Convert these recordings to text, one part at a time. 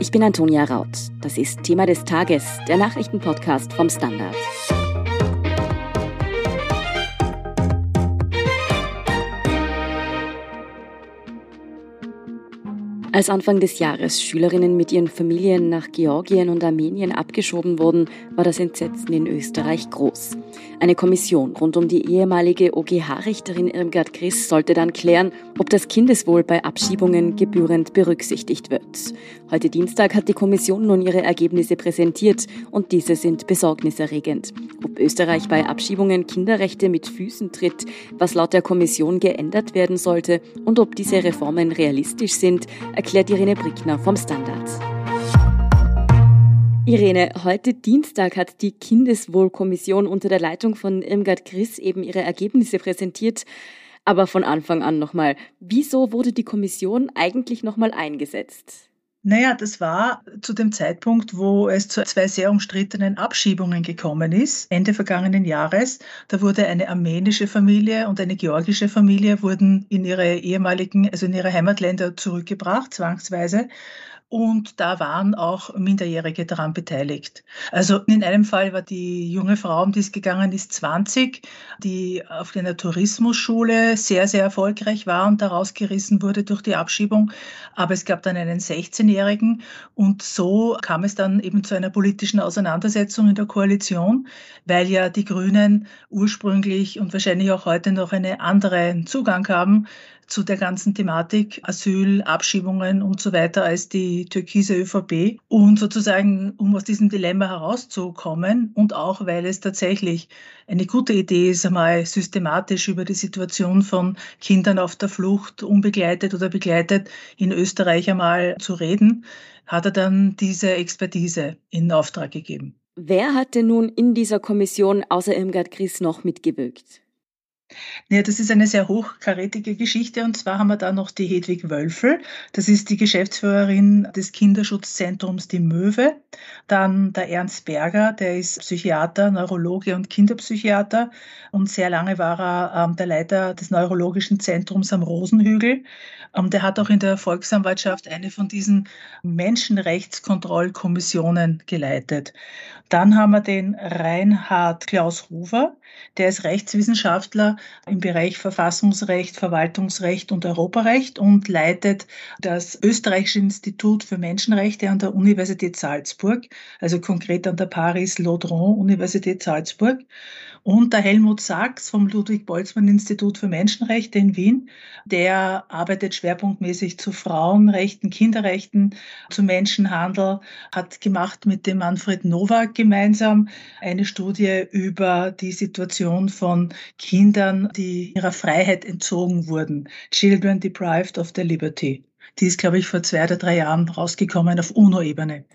Ich bin Antonia Raut. Das ist Thema des Tages, der Nachrichtenpodcast vom Standard. Als Anfang des Jahres Schülerinnen mit ihren Familien nach Georgien und Armenien abgeschoben wurden, war das Entsetzen in Österreich groß. Eine Kommission rund um die ehemalige OGH-Richterin Irmgard Griss sollte dann klären, ob das Kindeswohl bei Abschiebungen gebührend berücksichtigt wird. Heute Dienstag hat die Kommission nun ihre Ergebnisse präsentiert und diese sind besorgniserregend. Ob Österreich bei Abschiebungen Kinderrechte mit Füßen tritt, was laut der Kommission geändert werden sollte und ob diese Reformen realistisch sind, erklärt Irene Brickner vom Standard. Irene, heute Dienstag hat die Kindeswohlkommission unter der Leitung von Irmgard Griss eben ihre Ergebnisse präsentiert. Aber von Anfang an nochmal, wieso wurde die Kommission eigentlich nochmal eingesetzt? Naja, das war zu dem Zeitpunkt, wo es zu zwei sehr umstrittenen Abschiebungen gekommen ist, Ende vergangenen Jahres. Da wurde eine armenische Familie und eine georgische Familie wurden in ihre ehemaligen, also in ihre Heimatländer zurückgebracht, zwangsweise und da waren auch Minderjährige daran beteiligt. Also in einem Fall war die junge Frau, um die es gegangen ist, 20, die auf einer Tourismusschule sehr, sehr erfolgreich war und daraus gerissen wurde durch die Abschiebung. Aber es gab dann einen 16-Jährigen und so kam es dann eben zu einer politischen Auseinandersetzung in der Koalition, weil ja die Grünen ursprünglich und wahrscheinlich auch heute noch einen anderen Zugang haben zu der ganzen Thematik Asyl, Abschiebungen und so weiter als die türkise ÖVP. Und sozusagen, um aus diesem Dilemma herauszukommen und auch, weil es tatsächlich eine gute Idee ist, einmal systematisch über die Situation von Kindern auf der Flucht, unbegleitet oder begleitet, in Österreich einmal zu reden, hat er dann diese Expertise in Auftrag gegeben. Wer hat denn nun in dieser Kommission außer Irmgard Gries noch mitgewirkt? Ja, das ist eine sehr hochkarätige Geschichte und zwar haben wir da noch die Hedwig Wölfel. Das ist die Geschäftsführerin des Kinderschutzzentrums Die Möwe. Dann der Ernst Berger, der ist Psychiater, Neurologe und Kinderpsychiater und sehr lange war er ähm, der Leiter des Neurologischen Zentrums am Rosenhügel. Ähm, der hat auch in der Volksanwaltschaft eine von diesen Menschenrechtskontrollkommissionen geleitet. Dann haben wir den Reinhard Klaus Rufer, der ist Rechtswissenschaftler im Bereich Verfassungsrecht, Verwaltungsrecht und Europarecht und leitet das Österreichische Institut für Menschenrechte an der Universität Salzburg, also konkret an der Paris-Laudron-Universität Salzburg. Und der Helmut Sachs vom Ludwig-Boltzmann-Institut für Menschenrechte in Wien, der arbeitet schwerpunktmäßig zu Frauenrechten, Kinderrechten, zu Menschenhandel, hat gemacht mit dem Manfred Nowak gemeinsam eine Studie über die Situation von Kindern, die ihrer Freiheit entzogen wurden. Children deprived of their liberty. Die ist, glaube ich, vor zwei oder drei Jahren rausgekommen auf UNO-Ebene.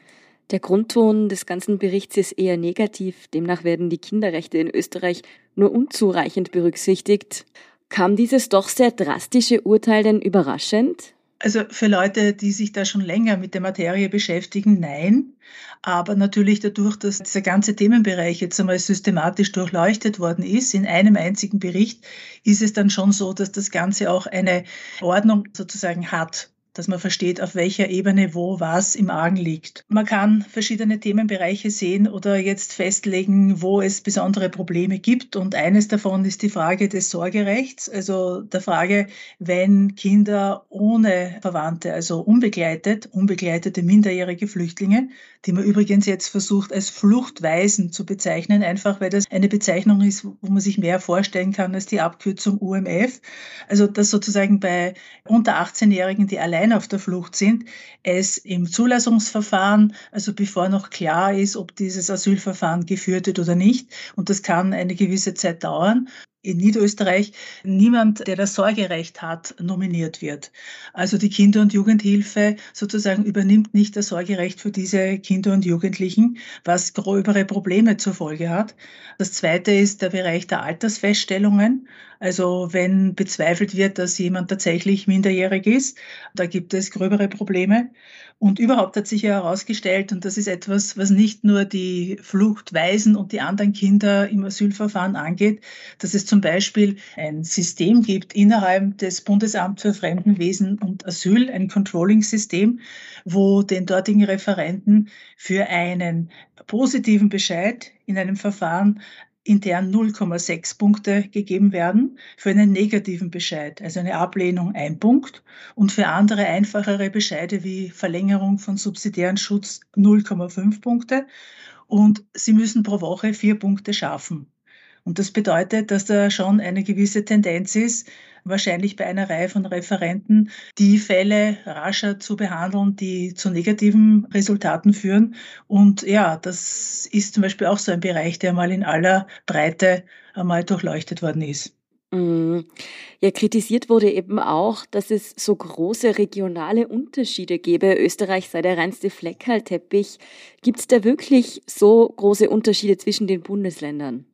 Der Grundton des ganzen Berichts ist eher negativ. Demnach werden die Kinderrechte in Österreich nur unzureichend berücksichtigt. Kam dieses doch sehr drastische Urteil denn überraschend? Also für Leute, die sich da schon länger mit der Materie beschäftigen, nein. Aber natürlich dadurch, dass dieser ganze Themenbereich jetzt einmal systematisch durchleuchtet worden ist in einem einzigen Bericht, ist es dann schon so, dass das Ganze auch eine Ordnung sozusagen hat dass man versteht, auf welcher Ebene wo was im Argen liegt. Man kann verschiedene Themenbereiche sehen oder jetzt festlegen, wo es besondere Probleme gibt. Und eines davon ist die Frage des Sorgerechts, also der Frage, wenn Kinder ohne Verwandte, also unbegleitet, unbegleitete minderjährige Flüchtlinge, die man übrigens jetzt versucht als Fluchtweisen zu bezeichnen, einfach weil das eine Bezeichnung ist, wo man sich mehr vorstellen kann als die Abkürzung UMF. Also dass sozusagen bei unter 18-Jährigen, die allein allein auf der Flucht sind, es im Zulassungsverfahren, also bevor noch klar ist, ob dieses Asylverfahren geführt wird oder nicht, und das kann eine gewisse Zeit dauern, in Niederösterreich niemand, der das Sorgerecht hat, nominiert wird. Also die Kinder- und Jugendhilfe sozusagen übernimmt nicht das Sorgerecht für diese Kinder und Jugendlichen, was gröbere Probleme zur Folge hat. Das zweite ist der Bereich der Altersfeststellungen. Also wenn bezweifelt wird, dass jemand tatsächlich minderjährig ist, da gibt es gröbere Probleme. Und überhaupt hat sich ja herausgestellt, und das ist etwas, was nicht nur die Fluchtweisen und die anderen Kinder im Asylverfahren angeht, dass es zum Beispiel ein System gibt innerhalb des Bundesamts für Fremdenwesen und Asyl, ein Controlling-System, wo den dortigen Referenten für einen positiven Bescheid in einem Verfahren intern 0,6 Punkte gegeben werden, für einen negativen Bescheid, also eine Ablehnung ein Punkt und für andere einfachere Bescheide wie Verlängerung von subsidiären Schutz 0,5 Punkte und sie müssen pro Woche vier Punkte schaffen. Und das bedeutet, dass da schon eine gewisse Tendenz ist, wahrscheinlich bei einer Reihe von Referenten, die Fälle rascher zu behandeln, die zu negativen Resultaten führen. Und ja, das ist zum Beispiel auch so ein Bereich, der mal in aller Breite einmal durchleuchtet worden ist. Mhm. Ja, kritisiert wurde eben auch, dass es so große regionale Unterschiede gäbe. Österreich sei der reinste Fleckerlteppich. Gibt es da wirklich so große Unterschiede zwischen den Bundesländern?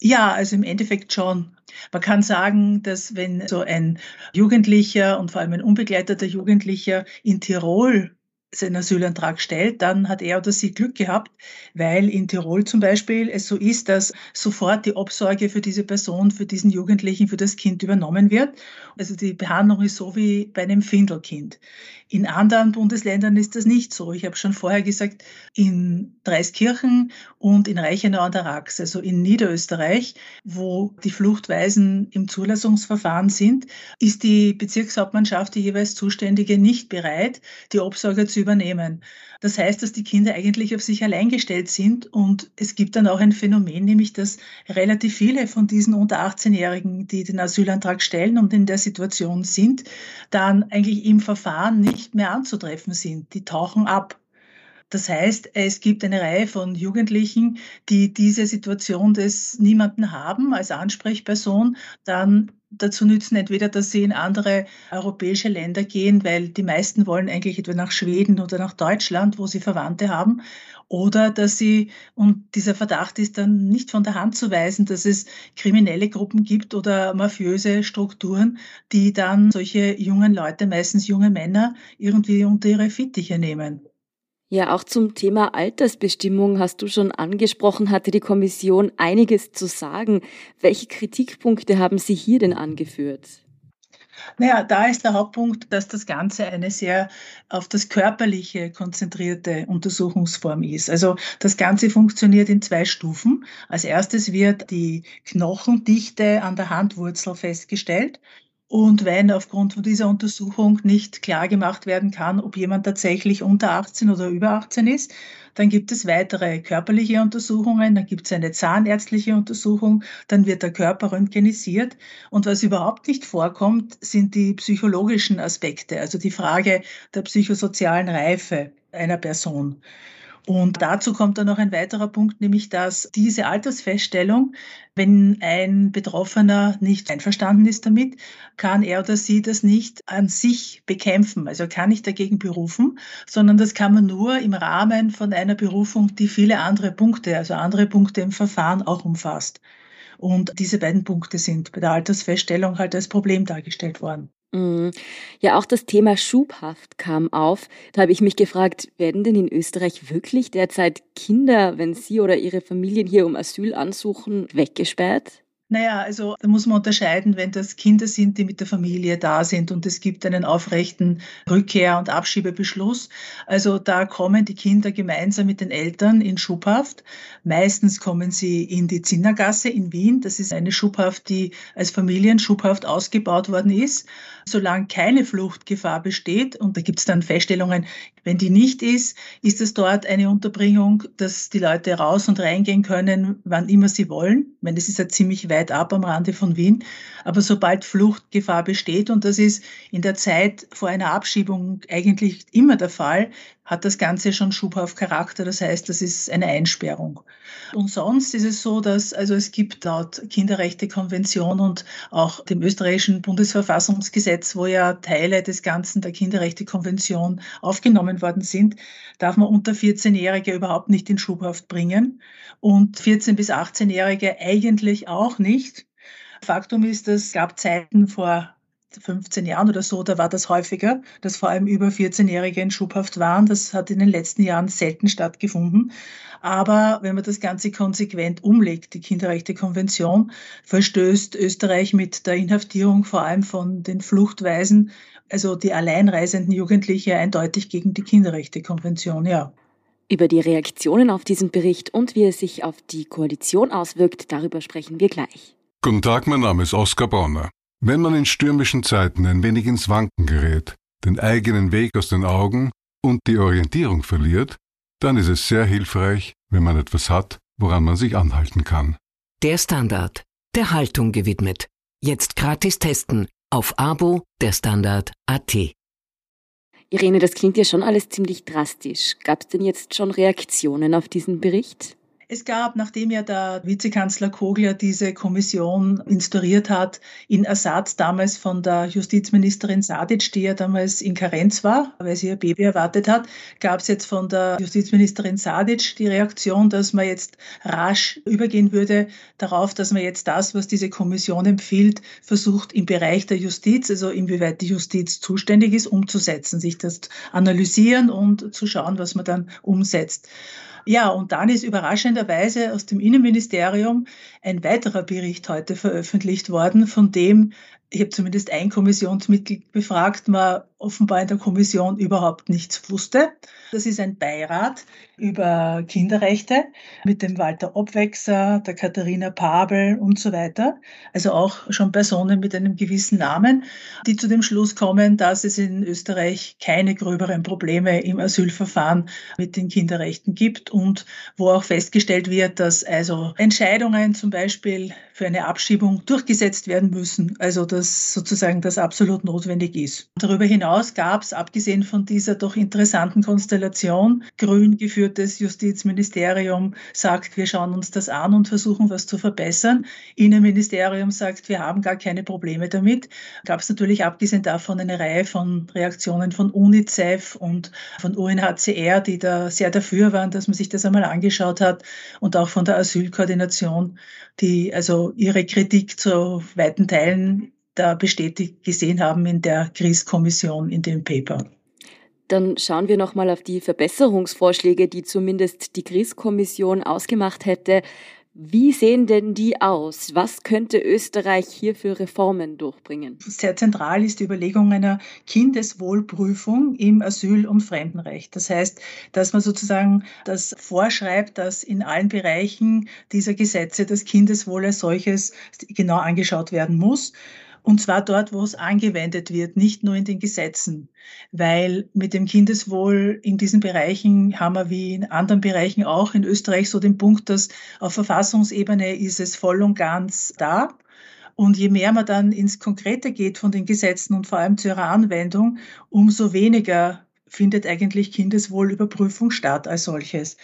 Ja, also im Endeffekt schon. Man kann sagen, dass wenn so ein Jugendlicher und vor allem ein unbegleiteter Jugendlicher in Tirol seinen Asylantrag stellt, dann hat er oder sie Glück gehabt, weil in Tirol zum Beispiel es so ist, dass sofort die Obsorge für diese Person, für diesen Jugendlichen, für das Kind übernommen wird. Also die Behandlung ist so wie bei einem Findelkind. In anderen Bundesländern ist das nicht so. Ich habe schon vorher gesagt, in Dreiskirchen und in Reichenau an der Rax, also in Niederösterreich, wo die Fluchtweisen im Zulassungsverfahren sind, ist die Bezirkshauptmannschaft, die jeweils Zuständige, nicht bereit, die Obsorge zu übernehmen. Das heißt, dass die Kinder eigentlich auf sich allein gestellt sind und es gibt dann auch ein Phänomen, nämlich dass relativ viele von diesen unter 18-Jährigen, die den Asylantrag stellen und in der Situation sind, dann eigentlich im Verfahren nicht mehr anzutreffen sind. Die tauchen ab. Das heißt, es gibt eine Reihe von Jugendlichen, die diese Situation des Niemanden haben als Ansprechperson, dann dazu nützen, entweder, dass sie in andere europäische Länder gehen, weil die meisten wollen eigentlich etwa nach Schweden oder nach Deutschland, wo sie Verwandte haben, oder dass sie, und dieser Verdacht ist dann nicht von der Hand zu weisen, dass es kriminelle Gruppen gibt oder mafiöse Strukturen, die dann solche jungen Leute, meistens junge Männer, irgendwie unter ihre Fittiche nehmen. Ja, auch zum Thema Altersbestimmung hast du schon angesprochen, hatte die Kommission einiges zu sagen. Welche Kritikpunkte haben Sie hier denn angeführt? Naja, da ist der Hauptpunkt, dass das Ganze eine sehr auf das Körperliche konzentrierte Untersuchungsform ist. Also das Ganze funktioniert in zwei Stufen. Als erstes wird die Knochendichte an der Handwurzel festgestellt. Und wenn aufgrund von dieser Untersuchung nicht klar gemacht werden kann, ob jemand tatsächlich unter 18 oder über 18 ist, dann gibt es weitere körperliche Untersuchungen, dann gibt es eine zahnärztliche Untersuchung, dann wird der Körper röntgenisiert. Und was überhaupt nicht vorkommt, sind die psychologischen Aspekte, also die Frage der psychosozialen Reife einer Person. Und dazu kommt dann noch ein weiterer Punkt, nämlich dass diese Altersfeststellung, wenn ein Betroffener nicht einverstanden ist damit, kann er oder sie das nicht an sich bekämpfen, also kann nicht dagegen berufen, sondern das kann man nur im Rahmen von einer Berufung, die viele andere Punkte, also andere Punkte im Verfahren auch umfasst. Und diese beiden Punkte sind bei der Altersfeststellung halt als Problem dargestellt worden. Mhm. Ja, auch das Thema Schubhaft kam auf. Da habe ich mich gefragt, werden denn in Österreich wirklich derzeit Kinder, wenn sie oder ihre Familien hier um Asyl ansuchen, weggesperrt? Naja, also da muss man unterscheiden, wenn das Kinder sind, die mit der Familie da sind und es gibt einen aufrechten Rückkehr- und Abschiebebeschluss. Also da kommen die Kinder gemeinsam mit den Eltern in Schubhaft. Meistens kommen sie in die Zinnergasse in Wien. Das ist eine Schubhaft, die als Familienschubhaft ausgebaut worden ist. Solange keine Fluchtgefahr besteht, und da gibt es dann Feststellungen, wenn die nicht ist, ist es dort eine Unterbringung, dass die Leute raus und reingehen können, wann immer sie wollen. Ich meine, das ist ja ziemlich weit ab am Rande von Wien. Aber sobald Fluchtgefahr besteht, und das ist in der Zeit vor einer Abschiebung eigentlich immer der Fall, hat das Ganze schon Schubhaftcharakter. Das heißt, das ist eine Einsperrung. Und sonst ist es so, dass also es gibt laut Kinderrechtekonvention und auch dem österreichischen Bundesverfassungsgesetz, wo ja Teile des Ganzen der Kinderrechtekonvention aufgenommen worden sind, darf man unter 14-Jährige überhaupt nicht in Schubhaft bringen und 14 bis 18-Jährige eigentlich auch nicht. Faktum ist, es gab Zeiten vor 15 Jahren oder so, da war das häufiger, dass vor allem über 14-Jährige in Schubhaft waren. Das hat in den letzten Jahren selten stattgefunden. Aber wenn man das Ganze konsequent umlegt, die Kinderrechtekonvention, verstößt Österreich mit der Inhaftierung vor allem von den Fluchtweisen, also die alleinreisenden Jugendliche, eindeutig gegen die Kinderrechtekonvention, ja. Über die Reaktionen auf diesen Bericht und wie er sich auf die Koalition auswirkt, darüber sprechen wir gleich. Guten Tag, mein Name ist Oskar Bonner. Wenn man in stürmischen Zeiten ein wenig ins Wanken gerät, den eigenen Weg aus den Augen und die Orientierung verliert, dann ist es sehr hilfreich, wenn man etwas hat, woran man sich anhalten kann. Der Standard, der Haltung gewidmet. Jetzt gratis testen auf Abo der Standard.at. Irene, das klingt ja schon alles ziemlich drastisch. Gab es denn jetzt schon Reaktionen auf diesen Bericht? Es gab, nachdem ja der Vizekanzler Kogler diese Kommission instauriert hat, in Ersatz damals von der Justizministerin Sadic, die ja damals in Karenz war, weil sie ihr Baby erwartet hat, gab es jetzt von der Justizministerin Sadic die Reaktion, dass man jetzt rasch übergehen würde darauf, dass man jetzt das, was diese Kommission empfiehlt, versucht im Bereich der Justiz, also inwieweit die Justiz zuständig ist, umzusetzen, sich das analysieren und zu schauen, was man dann umsetzt. Ja, und dann ist überraschenderweise aus dem Innenministerium ein weiterer Bericht heute veröffentlicht worden, von dem ich habe zumindest ein Kommissionsmitglied befragt, man offenbar in der Kommission überhaupt nichts wusste. Das ist ein Beirat über Kinderrechte mit dem Walter Obwechser, der Katharina Pabel und so weiter. Also auch schon Personen mit einem gewissen Namen, die zu dem Schluss kommen, dass es in Österreich keine gröberen Probleme im Asylverfahren mit den Kinderrechten gibt und wo auch festgestellt wird, dass also Entscheidungen zum Beispiel für eine Abschiebung durchgesetzt werden müssen. Also dass sozusagen das absolut notwendig ist. Darüber hinaus gab es, abgesehen von dieser doch interessanten Konstellation, grün geführtes Justizministerium sagt, wir schauen uns das an und versuchen, was zu verbessern. Innenministerium sagt, wir haben gar keine Probleme damit. Gab es natürlich abgesehen davon eine Reihe von Reaktionen von UNICEF und von UNHCR, die da sehr dafür waren, dass man sich das einmal angeschaut hat und auch von der Asylkoordination, die also ihre Kritik zu weiten Teilen da bestätigt gesehen haben in der Kriegkommission in dem Paper. Dann schauen wir nochmal auf die Verbesserungsvorschläge, die zumindest die Kriegkommission ausgemacht hätte. Wie sehen denn die aus? Was könnte Österreich hier für Reformen durchbringen? Sehr zentral ist die Überlegung einer Kindeswohlprüfung im Asyl- und Fremdenrecht. Das heißt, dass man sozusagen das vorschreibt, dass in allen Bereichen dieser Gesetze das Kindeswohl als solches genau angeschaut werden muss. Und zwar dort, wo es angewendet wird, nicht nur in den Gesetzen. Weil mit dem Kindeswohl in diesen Bereichen haben wir wie in anderen Bereichen auch in Österreich so den Punkt, dass auf Verfassungsebene ist es voll und ganz da. Und je mehr man dann ins Konkrete geht von den Gesetzen und vor allem zu ihrer Anwendung, umso weniger findet eigentlich Kindeswohlüberprüfung statt als solches.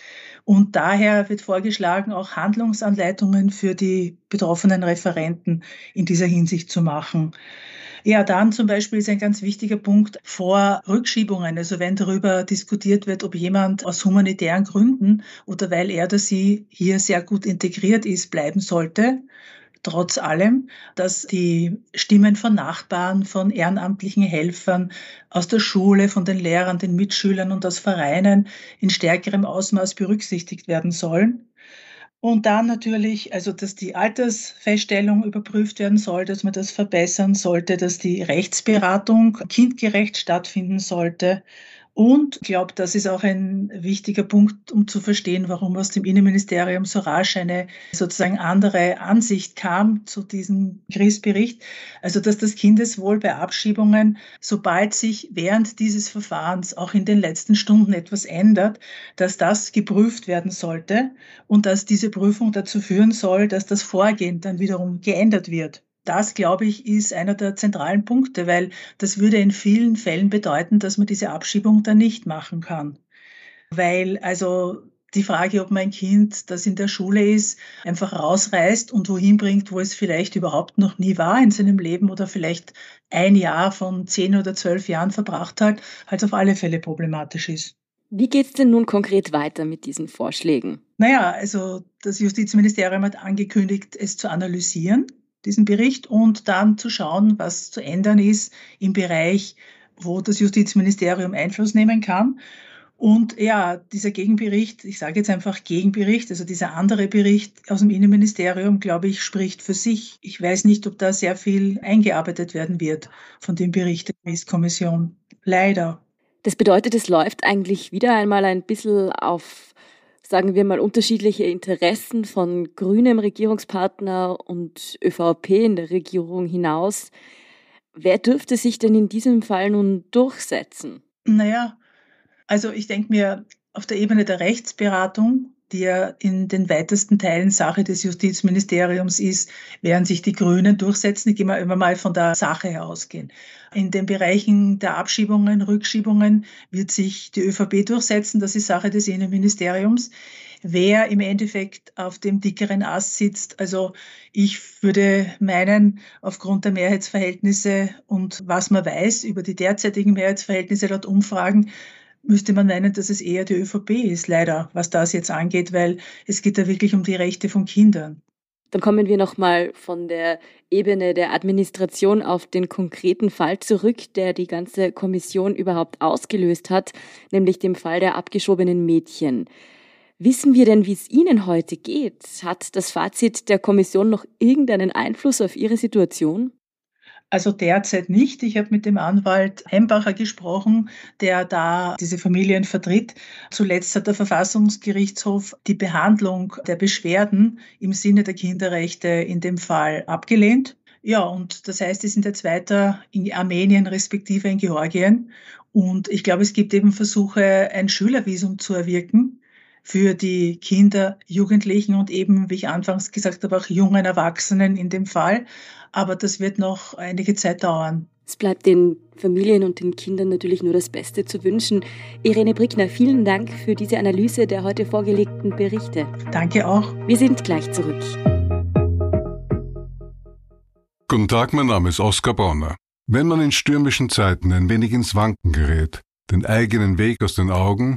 Und daher wird vorgeschlagen, auch Handlungsanleitungen für die betroffenen Referenten in dieser Hinsicht zu machen. Ja, dann zum Beispiel ist ein ganz wichtiger Punkt vor Rückschiebungen. Also wenn darüber diskutiert wird, ob jemand aus humanitären Gründen oder weil er oder sie hier sehr gut integriert ist, bleiben sollte, trotz allem, dass die Stimmen von Nachbarn, von ehrenamtlichen Helfern, aus der Schule, von den Lehrern, den Mitschülern und aus Vereinen in stärkerem Ausmaß berücksichtigt werden sollen. Und dann natürlich, also dass die Altersfeststellung überprüft werden soll, dass man das verbessern sollte, dass die Rechtsberatung kindgerecht stattfinden sollte und ich glaube, das ist auch ein wichtiger Punkt, um zu verstehen, warum aus dem Innenministerium so rasch eine sozusagen andere Ansicht kam zu diesem Kriegsbericht. Also, dass das Kindeswohl bei Abschiebungen, sobald sich während dieses Verfahrens auch in den letzten Stunden etwas ändert, dass das geprüft werden sollte und dass diese Prüfung dazu führen soll, dass das Vorgehen dann wiederum geändert wird. Das, glaube ich, ist einer der zentralen Punkte, weil das würde in vielen Fällen bedeuten, dass man diese Abschiebung dann nicht machen kann. Weil also die Frage, ob mein Kind, das in der Schule ist, einfach rausreißt und wohin bringt, wo es vielleicht überhaupt noch nie war in seinem Leben oder vielleicht ein Jahr von zehn oder zwölf Jahren verbracht hat, halt auf alle Fälle problematisch ist. Wie geht es denn nun konkret weiter mit diesen Vorschlägen? Naja, also das Justizministerium hat angekündigt, es zu analysieren diesen Bericht, und dann zu schauen, was zu ändern ist im Bereich, wo das Justizministerium Einfluss nehmen kann. Und ja, dieser Gegenbericht, ich sage jetzt einfach Gegenbericht, also dieser andere Bericht aus dem Innenministerium, glaube ich, spricht für sich. Ich weiß nicht, ob da sehr viel eingearbeitet werden wird von dem Bericht der Gerichtskommission. Leider. Das bedeutet, es läuft eigentlich wieder einmal ein bisschen auf, sagen wir mal, unterschiedliche Interessen von grünem Regierungspartner und ÖVP in der Regierung hinaus. Wer dürfte sich denn in diesem Fall nun durchsetzen? Naja, also ich denke mir, auf der Ebene der Rechtsberatung, die ja in den weitesten Teilen Sache des Justizministeriums ist, werden sich die Grünen durchsetzen. Ich gehe mal immer mal von der Sache ausgehen. In den Bereichen der Abschiebungen, Rückschiebungen wird sich die ÖVP durchsetzen. Das ist Sache des Innenministeriums. Wer im Endeffekt auf dem dickeren Ast sitzt, also ich würde meinen, aufgrund der Mehrheitsverhältnisse und was man weiß über die derzeitigen Mehrheitsverhältnisse laut Umfragen, müsste man meinen, dass es eher die ÖVP ist, leider, was das jetzt angeht, weil es geht da wirklich um die Rechte von Kindern. Dann kommen wir nochmal von der Ebene der Administration auf den konkreten Fall zurück, der die ganze Kommission überhaupt ausgelöst hat, nämlich dem Fall der abgeschobenen Mädchen. Wissen wir denn, wie es Ihnen heute geht? Hat das Fazit der Kommission noch irgendeinen Einfluss auf Ihre Situation? Also derzeit nicht. Ich habe mit dem Anwalt Hembacher gesprochen, der da diese Familien vertritt. Zuletzt hat der Verfassungsgerichtshof die Behandlung der Beschwerden im Sinne der Kinderrechte in dem Fall abgelehnt. Ja, und das heißt, die sind jetzt weiter in Armenien respektive in Georgien. Und ich glaube, es gibt eben Versuche, ein Schülervisum zu erwirken für die Kinder, Jugendlichen und eben, wie ich anfangs gesagt habe, auch jungen Erwachsenen in dem Fall. Aber das wird noch einige Zeit dauern. Es bleibt den Familien und den Kindern natürlich nur das Beste zu wünschen. Irene Brickner, vielen Dank für diese Analyse der heute vorgelegten Berichte. Danke auch. Wir sind gleich zurück. Guten Tag, mein Name ist Oskar Bonner. Wenn man in stürmischen Zeiten ein wenig ins Wanken gerät, den eigenen Weg aus den Augen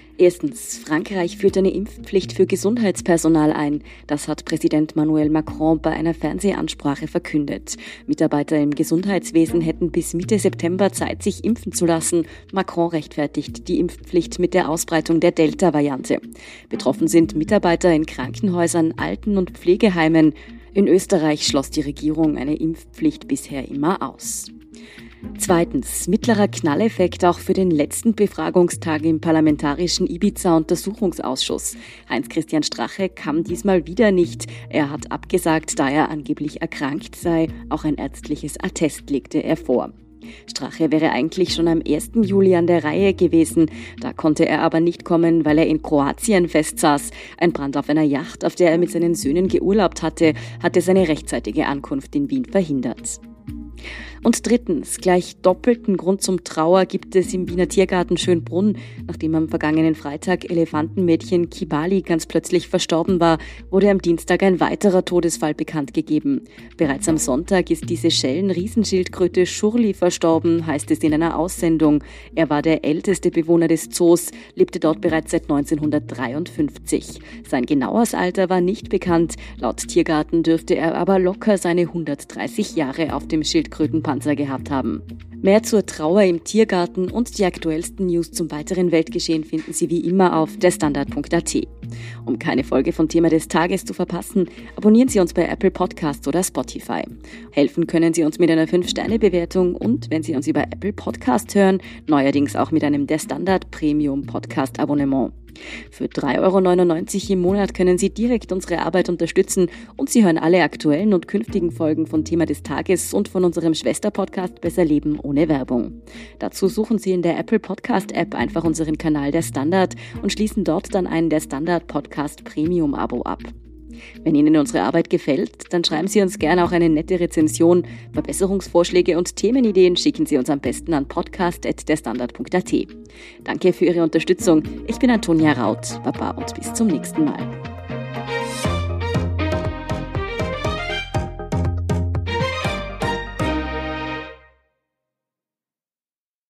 Erstens, Frankreich führt eine Impfpflicht für Gesundheitspersonal ein. Das hat Präsident Emmanuel Macron bei einer Fernsehansprache verkündet. Mitarbeiter im Gesundheitswesen hätten bis Mitte September Zeit, sich impfen zu lassen. Macron rechtfertigt die Impfpflicht mit der Ausbreitung der Delta-Variante. Betroffen sind Mitarbeiter in Krankenhäusern, Alten- und Pflegeheimen. In Österreich schloss die Regierung eine Impfpflicht bisher immer aus. Zweitens, mittlerer Knalleffekt auch für den letzten Befragungstag im Parlamentarischen Ibiza-Untersuchungsausschuss. Heinz-Christian Strache kam diesmal wieder nicht. Er hat abgesagt, da er angeblich erkrankt sei. Auch ein ärztliches Attest legte er vor. Strache wäre eigentlich schon am 1. Juli an der Reihe gewesen. Da konnte er aber nicht kommen, weil er in Kroatien festsaß. Ein Brand auf einer Yacht, auf der er mit seinen Söhnen geurlaubt hatte, hatte seine rechtzeitige Ankunft in Wien verhindert. Und drittens, gleich doppelten Grund zum Trauer gibt es im Wiener Tiergarten Schönbrunn. Nachdem am vergangenen Freitag Elefantenmädchen Kibali ganz plötzlich verstorben war, wurde am Dienstag ein weiterer Todesfall bekannt gegeben. Bereits am Sonntag ist diese Schellen-Riesenschildkröte Schurli verstorben, heißt es in einer Aussendung. Er war der älteste Bewohner des Zoos, lebte dort bereits seit 1953. Sein genaues Alter war nicht bekannt. Laut Tiergarten dürfte er aber locker seine 130 Jahre auf dem Schildkrötenpark Panzer gehabt haben. Mehr zur Trauer im Tiergarten und die aktuellsten News zum weiteren Weltgeschehen finden Sie wie immer auf derstandard.at. Um keine Folge von Thema des Tages zu verpassen, abonnieren Sie uns bei Apple Podcasts oder Spotify. Helfen können Sie uns mit einer 5-Sterne-Bewertung und, wenn Sie uns über Apple Podcast hören, neuerdings auch mit einem Der Standard Premium Podcast Abonnement. Für 3,99 Euro im Monat können Sie direkt unsere Arbeit unterstützen und Sie hören alle aktuellen und künftigen Folgen von Thema des Tages und von unserem Schwesterpodcast Besser Leben ohne Werbung. Dazu suchen Sie in der Apple Podcast App einfach unseren Kanal der Standard und schließen dort dann einen der Standard Podcast Premium Abo ab. Wenn Ihnen unsere Arbeit gefällt, dann schreiben Sie uns gerne auch eine nette Rezension. Verbesserungsvorschläge und Themenideen schicken Sie uns am besten an podcast.derstandard.at. Danke für Ihre Unterstützung. Ich bin Antonia Raut. Baba und bis zum nächsten Mal.